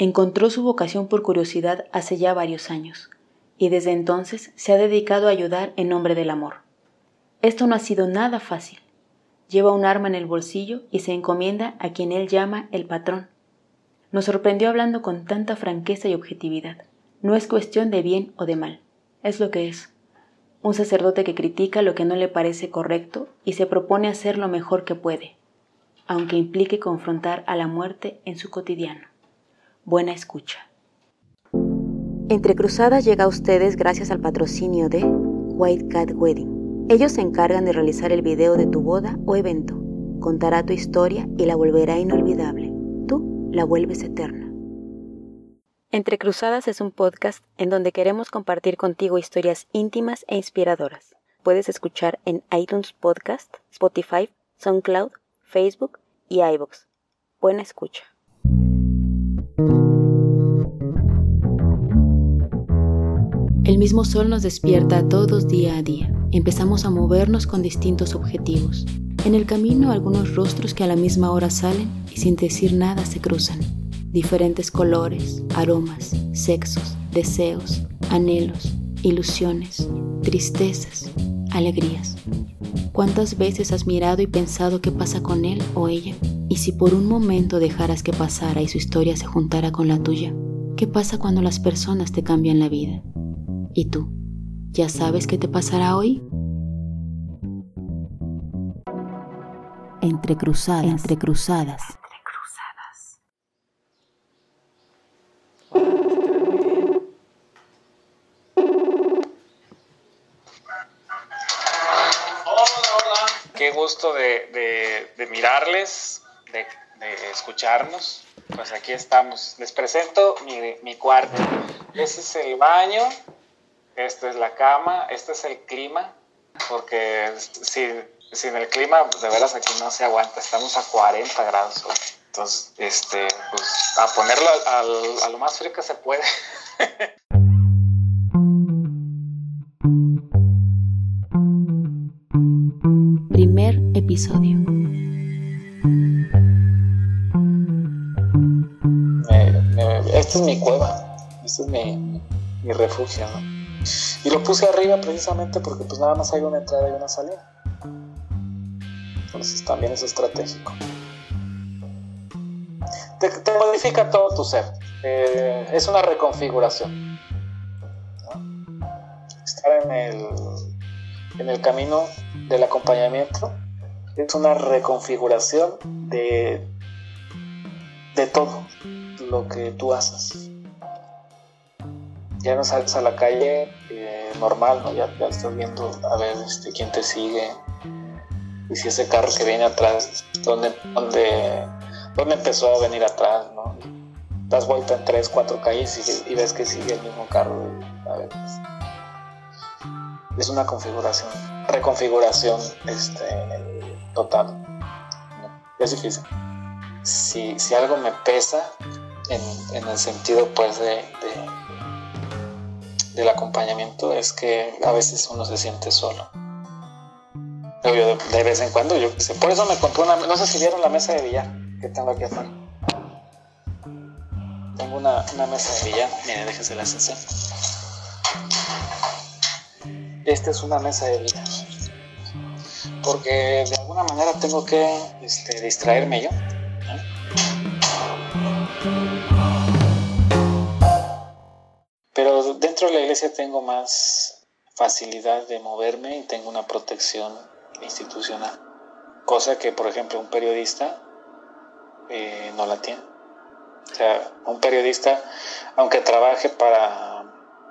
Encontró su vocación por curiosidad hace ya varios años, y desde entonces se ha dedicado a ayudar en nombre del amor. Esto no ha sido nada fácil. Lleva un arma en el bolsillo y se encomienda a quien él llama el patrón. Nos sorprendió hablando con tanta franqueza y objetividad. No es cuestión de bien o de mal, es lo que es. Un sacerdote que critica lo que no le parece correcto y se propone hacer lo mejor que puede, aunque implique confrontar a la muerte en su cotidiano. Buena escucha. Entre Cruzadas llega a ustedes gracias al patrocinio de White Cat Wedding. Ellos se encargan de realizar el video de tu boda o evento. Contará tu historia y la volverá inolvidable. Tú la vuelves eterna. Entre Cruzadas es un podcast en donde queremos compartir contigo historias íntimas e inspiradoras. Puedes escuchar en iTunes Podcast, Spotify, SoundCloud, Facebook y iVoox. Buena escucha. El mismo sol nos despierta todos día a día. Empezamos a movernos con distintos objetivos. En el camino algunos rostros que a la misma hora salen y sin decir nada se cruzan. Diferentes colores, aromas, sexos, deseos, anhelos, ilusiones, tristezas, alegrías. ¿Cuántas veces has mirado y pensado qué pasa con él o ella? Y si por un momento dejaras que pasara y su historia se juntara con la tuya, ¿qué pasa cuando las personas te cambian la vida? ¿Y tú? ¿Ya sabes qué te pasará hoy? Entre cruzadas, entre cruzadas. Hola, hola. Qué gusto de, mirarles, de, escucharnos. Pues aquí estamos. Les presento mi, mi cuarto. Ese es el baño, esta es la cama, este es el clima, porque sin, el clima, de veras aquí no se aguanta, estamos a 40 grados Entonces, este, pues a ponerlo a lo más frío que se puede. Primer episodio. esta es mi cueva, este es mi, mi refugio, ¿no? Y lo puse arriba precisamente porque pues nada más hay una entrada y una salida. Entonces también es estratégico. Te, modifica todo tu ser. Eh, es una reconfiguración. Estar en el, en el camino del acompañamiento es una reconfiguración de, de todo lo que tú haces ya no sales a la calle normal, ¿no? Ya, estás viendo a ver este, quién te sigue y si ese carro que viene atrás, ¿dónde, dónde, dónde empezó a venir atrás, ¿no? Das vuelta en tres, cuatro calles y, ves que sigue el mismo carro. Pues, es una configuración, reconfiguración este, total. Es difícil. Si, si algo me pesa en, en el sentido pues de del acompañamiento es que a veces uno se siente solo. De, vez en cuando, yo sé. Por eso me compré una. No sé si vieron la mesa de billar que tengo aquí afuera. Tengo una, mesa de billar. Miren, déjense la así. Esta es una mesa de billar. Porque de alguna manera tengo que este, distraerme yo. Dentro de la iglesia tengo más facilidad de moverme y tengo una protección institucional. Cosa que, por ejemplo, un periodista eh, no la tiene. O sea, un periodista, aunque trabaje para,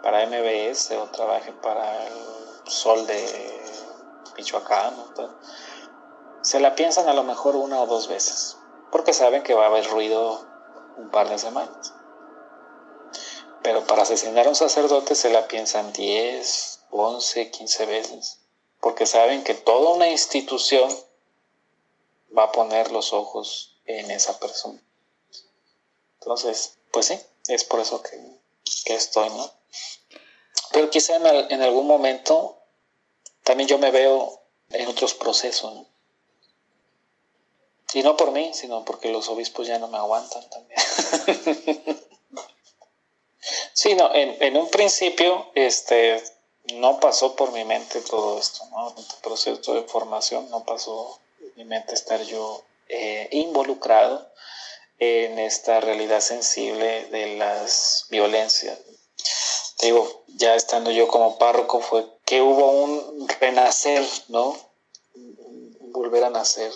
para MBS o trabaje para el Sol de Michoacán, se la piensan a lo mejor una o dos veces, porque saben que va a haber ruido un par de semanas. Pero para asesinar a un sacerdote se la piensan 10, 11, 15 veces, porque saben que toda una institución va a poner los ojos en esa persona. Entonces, pues sí, es por eso que, estoy, ¿no? Pero quizá en, algún momento también yo me veo en otros procesos, ¿no? Y no por mí, sino porque los obispos ya no me aguantan también. Sí, no, en, en un principio, este, no pasó por mi mente todo esto, ¿no? En proceso de formación no pasó por mi mente estar yo eh, involucrado en esta realidad sensible de las violencias. Te digo, ya estando yo como párroco fue que hubo un renacer, ¿no? Volver a nacer.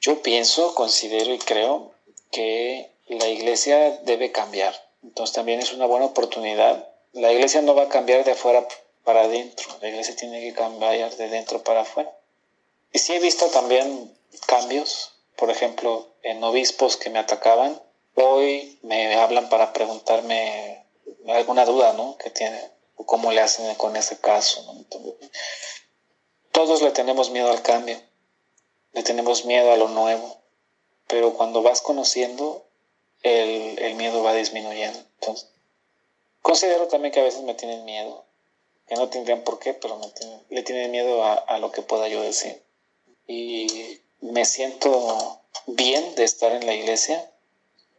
Yo pienso, considero y creo que la iglesia debe cambiar. Entonces también es una buena oportunidad. La iglesia no va a cambiar de afuera para adentro, la iglesia tiene que cambiar de dentro para afuera. Y sí he visto también cambios, por ejemplo, en obispos que me atacaban, hoy me hablan para preguntarme alguna duda, ¿no? Que tiene, o cómo le hacen con ese caso, todos le tenemos miedo al cambio, le tenemos miedo a lo nuevo, pero cuando vas conociendo, el, el miedo va disminuyendo. Entonces, considero también que a veces me tienen miedo, que no tendrían por qué, pero le tienen miedo a, lo que pueda yo decir. Y me siento bien de estar en la iglesia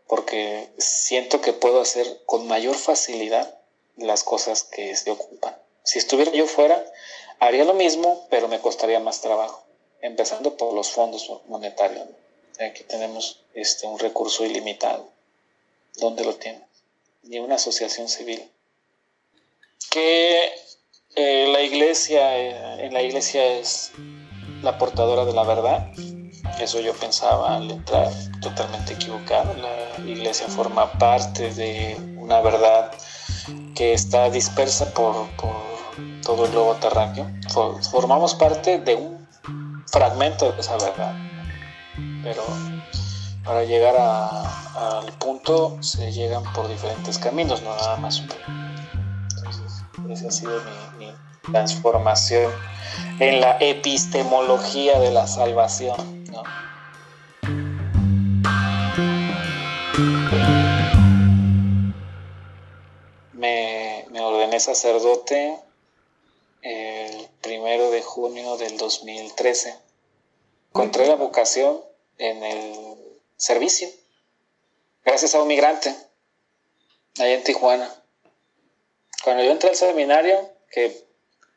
porque siento que puedo hacer con mayor facilidad las cosas que se ocupan. Si estuviera yo fuera, haría lo mismo, pero me costaría más trabajo, empezando por los fondos monetarios. Aquí tenemos este, un recurso ilimitado. ¿Dónde lo tienes? Ni una asociación civil. Que eh, la iglesia, eh, en la iglesia es la portadora de la verdad. Eso yo pensaba al entrar totalmente equivocado. La iglesia forma parte de una verdad que está dispersa por, todo el globo terráqueo. Formamos parte de un fragmento de esa verdad. Pero para llegar al punto se llegan por diferentes caminos, no nada más un esa ha sido mi, transformación en la epistemología de la salvación. Me, ordené sacerdote el primero de junio del 2013. Encontré la vocación en el servicio, gracias a un migrante, allá en Tijuana. Cuando yo entré al seminario, que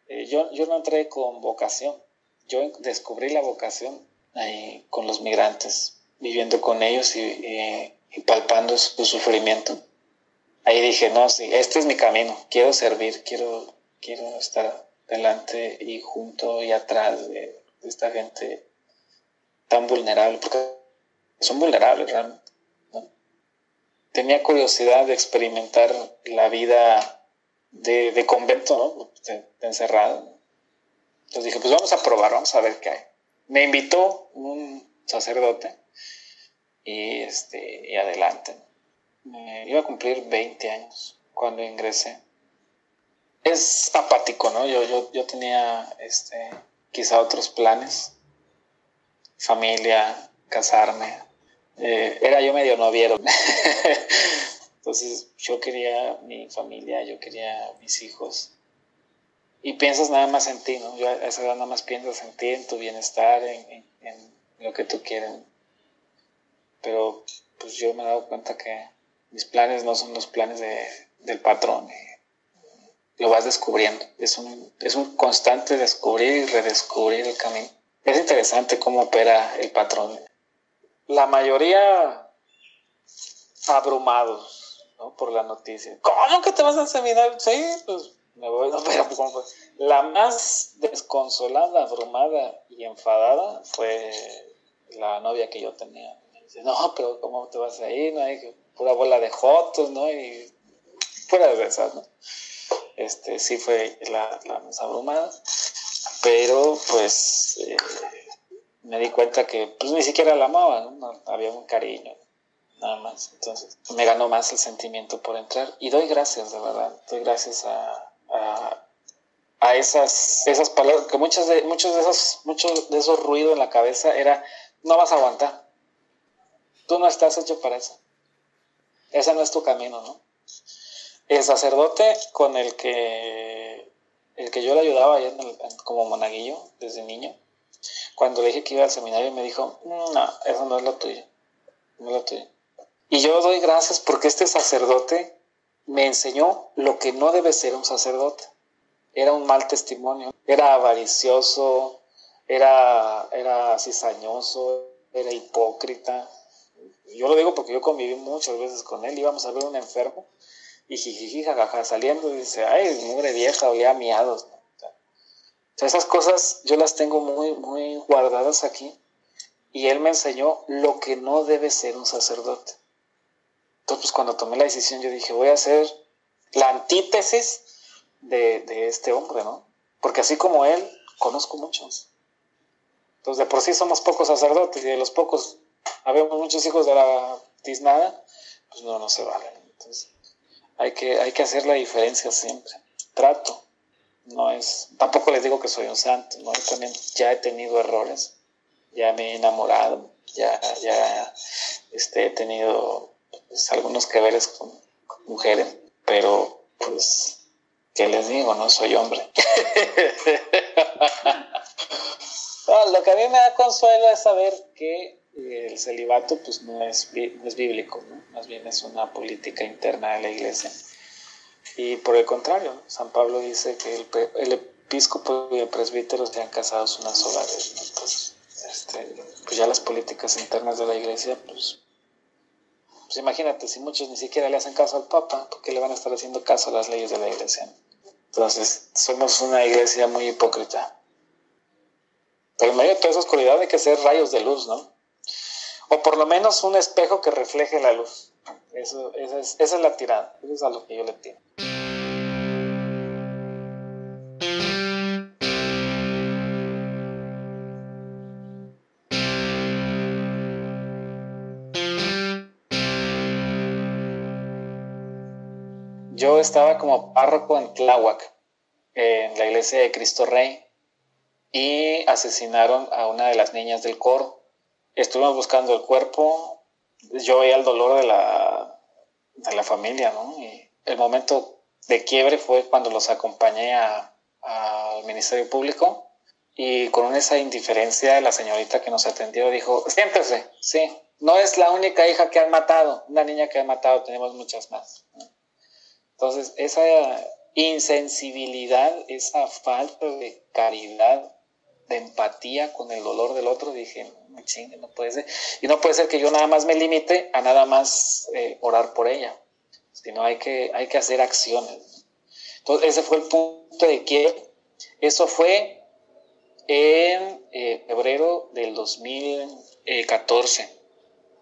eh, yo, yo no entré con vocación, yo descubrí la vocación ahí con los migrantes, viviendo con ellos y, palpando su sufrimiento. Ahí dije, no, sí, este es mi camino, quiero servir, quiero, quiero estar delante y junto y atrás de, esta gente tan vulnerable, porque son vulnerables realmente. Tenía curiosidad de experimentar la vida de, convento, ¿no? De, encerrado. Entonces dije, pues vamos a probar, vamos a ver qué hay. Me invitó un sacerdote y, este, y adelante. Me iba a cumplir 20 años cuando ingresé. Es apático, ¿no? Yo, yo, yo tenía este, quizá otros planes. Familia, casarme. Eh, era yo medio noviero. Entonces yo quería mi familia, yo quería mis hijos. Y piensas nada más en ti, ¿no? Yo a esa edad nada más piensas en ti, en tu bienestar, en, lo que tú quieres. Pero pues yo me he dado cuenta que mis planes no son los planes del patrón. lo vas descubriendo. Es un, es un constante descubrir y redescubrir el camino. Es interesante cómo opera el patrón. La mayoría abrumados por la noticia. ¿Cómo que te vas a seminar? Sí, pues me voy. pero pues, La más desconsolada, abrumada y enfadada fue la novia que yo tenía. No, pero ¿cómo te vas a ir? ¿No? Hay pura bola de jotos, ¿no? Y fuera de esas, ¿no? Este, sí fue la, más abrumada, pero pues eh, me di cuenta que pues ni siquiera la amaba, ¿no? había un cariño nada más. Entonces me ganó más el sentimiento por entrar y doy gracias, de verdad, doy gracias a, a, esas, esas palabras, que muchas de, muchos, de esos, muchos de esos ruidos en la cabeza era, no vas a aguantar, tú no estás hecho para eso, ese no es tu camino, ¿no? El sacerdote con el que, el que yo le ayudaba como monaguillo desde niño, cuando le dije que iba al seminario me dijo, no, eso no es lo tuyo, no es lo tuyo. Y yo doy gracias porque este sacerdote me enseñó lo que no debe ser un sacerdote. Era un mal testimonio, era avaricioso, era, era cizañoso, era hipócrita. Yo lo digo porque yo conviví muchas veces con él, íbamos a ver un enfermo y jijiji, jajaja, saliendo y dice, ay, mugre vieja, olía miados. O sea, esas cosas yo las tengo muy, muy guardadas aquí y él me enseñó lo que no debe ser un sacerdote. Entonces, pues, cuando tomé la decisión, yo dije, voy a hacer la antítesis de, de este hombre, ¿no? Porque así como él, conozco muchos. Entonces, de por sí somos pocos sacerdotes y de los pocos, habemos muchos hijos de la tiznada, pues no, no se valen. Entonces, hay que, hay que hacer la diferencia siempre. Trato. No es, tampoco les digo que soy un santo, ¿no? Yo también ya he tenido errores, ya me he enamorado, ya, ya este, he tenido pues, algunos que veres con, mujeres, pero pues, ¿qué les digo? No soy hombre. lo que a mí me da consuelo es saber que el celibato pues no es, es bíblico, más bien es una política interna de la iglesia. Y por el contrario, San Pablo dice que el, el episcopo y el presbítero sean casados una sola vez. Entonces, este, pues ya las políticas internas de la iglesia pues pues imagínate, si muchos ni siquiera le hacen caso al Papa, ¿por qué le van a estar haciendo caso a las leyes de la iglesia? Entonces, somos una iglesia muy hipócrita. Pero en medio de toda esa oscuridad hay que ser rayos de luz, ¿no? O por lo menos un espejo que refleje la luz. Eso, esa, es, esa es la tirada. Eso es a lo que yo le tiro. yo estaba como párroco en Tláhuac, en la iglesia de Cristo Rey, y asesinaron a una de las niñas del coro. Estuvimos buscando el cuerpo, yo veía el dolor de la, de la familia, ¿no? Y el momento de quiebre fue cuando los acompañé al Ministerio Público y con esa indiferencia la señorita que nos atendió dijo, siéntese, sí, no es la única hija que han matado, una niña que han matado, tenemos muchas más. Entonces, esa insensibilidad, esa falta de caridad, de empatía con el dolor del otro, dije, chingue, no puede ser. Y no puede ser que yo nada más me limite a nada más eh, orar por ella, sino hay que, hay que hacer acciones. Entonces, ese fue el punto de que eso fue en eh, febrero del 2014.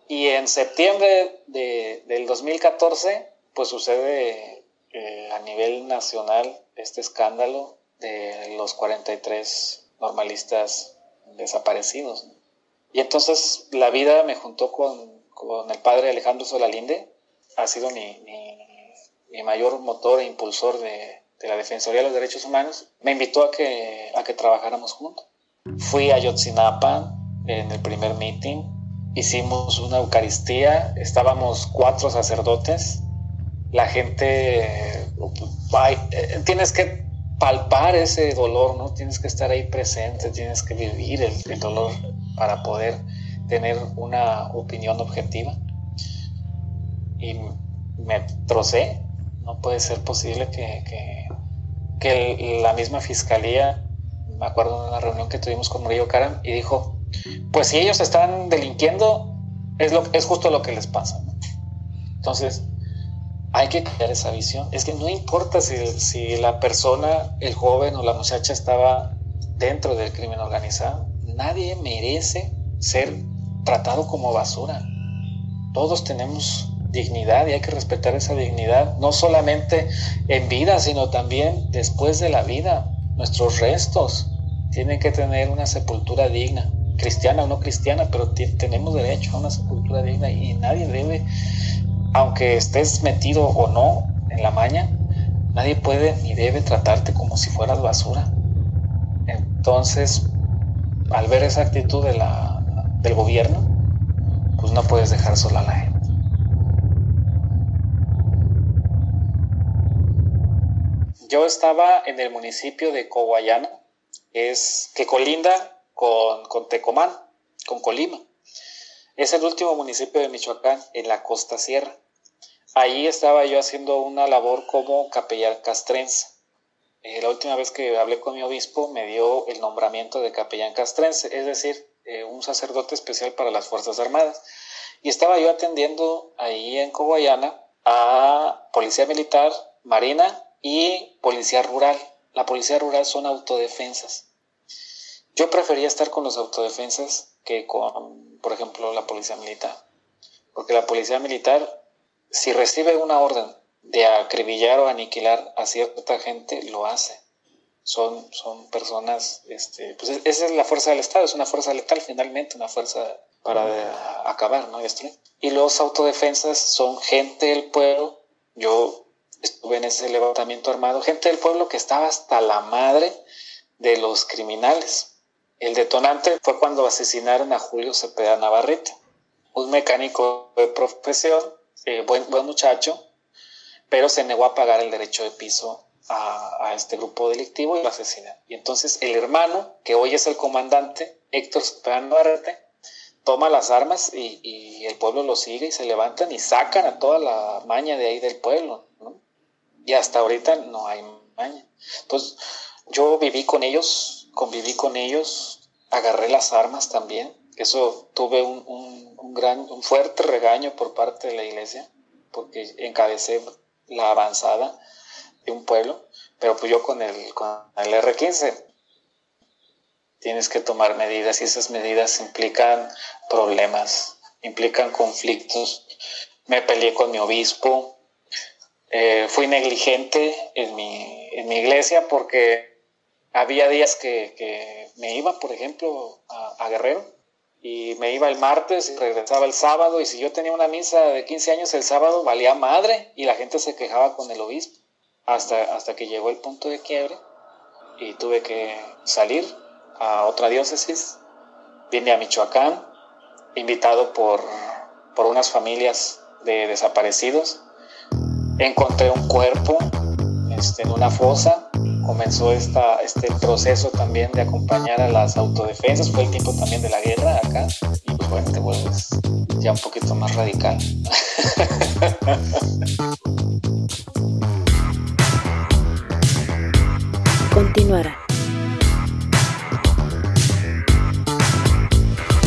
Y en septiembre de, del 2014, pues sucede eh, a nivel nacional este escándalo de los 43 normalistas desaparecidos. Y entonces la vida me juntó con, con el padre Alejandro Solalinde, ha sido mi, mi, mayor motor e impulsor de, de, la Defensoría de los Derechos Humanos, me invitó a que, a que trabajáramos juntos. Fui a Yotzinapa en el primer meeting, hicimos una Eucaristía, estábamos cuatro sacerdotes, la gente, eh, tienes que palpar ese dolor, ¿no? Tienes que estar ahí presente, tienes que vivir el, dolor para poder tener una opinión objetiva. Y me trocé, no puede ser posible que, que, la misma fiscalía, me acuerdo de una reunión que tuvimos con Murillo Karam, y dijo, pues si ellos están delinquiendo, es, lo, es justo lo que les pasa. Entonces, hay que cambiar esa visión. Es que no importa si, si, la persona, el joven o la muchacha estaba dentro del crimen organizado. Nadie merece ser tratado como basura. Todos tenemos dignidad y hay que respetar esa dignidad, no solamente en vida, sino también después de la vida. Nuestros restos tienen que tener una sepultura digna, cristiana o no cristiana, pero tenemos derecho a una sepultura digna y nadie debe aunque estés metido o no en la maña, nadie puede ni debe tratarte como si fueras basura. Entonces, al ver esa actitud del gobierno, pues no puedes dejar sola a la gente. Yo estaba en el municipio de Coguayana, es, que colinda con, con Tecomán, con Colima. Es el último municipio de Michoacán en la costa sierra. ahí estaba yo haciendo una labor como capellán castrense. La última vez que hablé con mi obispo me dio el nombramiento de capellán castrense, es decir, eh, un sacerdote especial para las Fuerzas Armadas. Y estaba yo atendiendo ahí en Coguayana a policía militar, marina y policía rural. La policía rural son autodefensas. Yo prefería estar con los autodefensas que con, por ejemplo, la policía militar. Porque la policía militar, si recibe una orden de acribillar o aniquilar a cierta gente, lo hace. Son, son personas, este, pues esa es la fuerza del Estado, es una fuerza letal finalmente, una fuerza para acabar, ¿no? Y los autodefensas son gente del pueblo. Yo estuve en ese levantamiento armado, gente del pueblo que estaba hasta la madre de los criminales. El detonante fue cuando asesinaron a Julio Cepeda Navarrete, un mecánico de profesión, eh, buen, buen muchacho, pero se negó a pagar el derecho de piso a, este grupo delictivo y lo asesinan. Y entonces el hermano, que hoy es el comandante, Héctor Cepeda Navarrete, toma las armas y, el pueblo lo sigue y se levantan y sacan a toda la maña de ahí del pueblo. Y hasta ahorita no hay maña. Entonces yo viví con ellos, conviví con ellos, agarré las armas también. Eso tuve un, un, gran, un fuerte regaño por parte de la iglesia, porque encabecé la avanzada de un pueblo, pero pues yo con el, con el R15 tienes que tomar medidas y esas medidas implican problemas, implican conflictos. Me peleé con mi obispo, eh, fui negligente en mi, en mi iglesia porque había días que, que me iba, por ejemplo, a, a Guerrero y me iba el martes y regresaba el sábado y si yo tenía una misa de 15 años el sábado valía madre y la gente se quejaba con el obispo hasta, hasta que llegó el punto de quiebre y tuve que salir a otra diócesis, vine a Michoacán, invitado por, por unas familias de desaparecidos, encontré un cuerpo este, en una fosa comenzó esta, este proceso también de acompañar a las autodefensas, fue el tiempo también de la guerra acá, y pues bueno, te vuelves ya un poquito más radical. Continuará.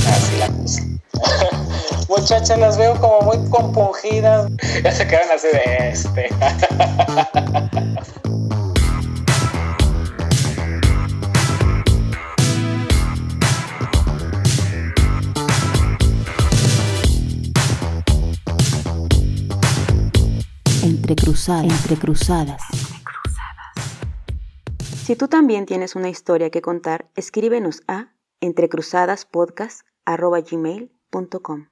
Así la cosa. Muchachas, las veo como muy compungidas. Ya se quedan así de este. Entre cruzadas. Entre cruzadas. Si tú también tienes una historia que contar, escríbenos a entrecruzadaspodcast.gmail.com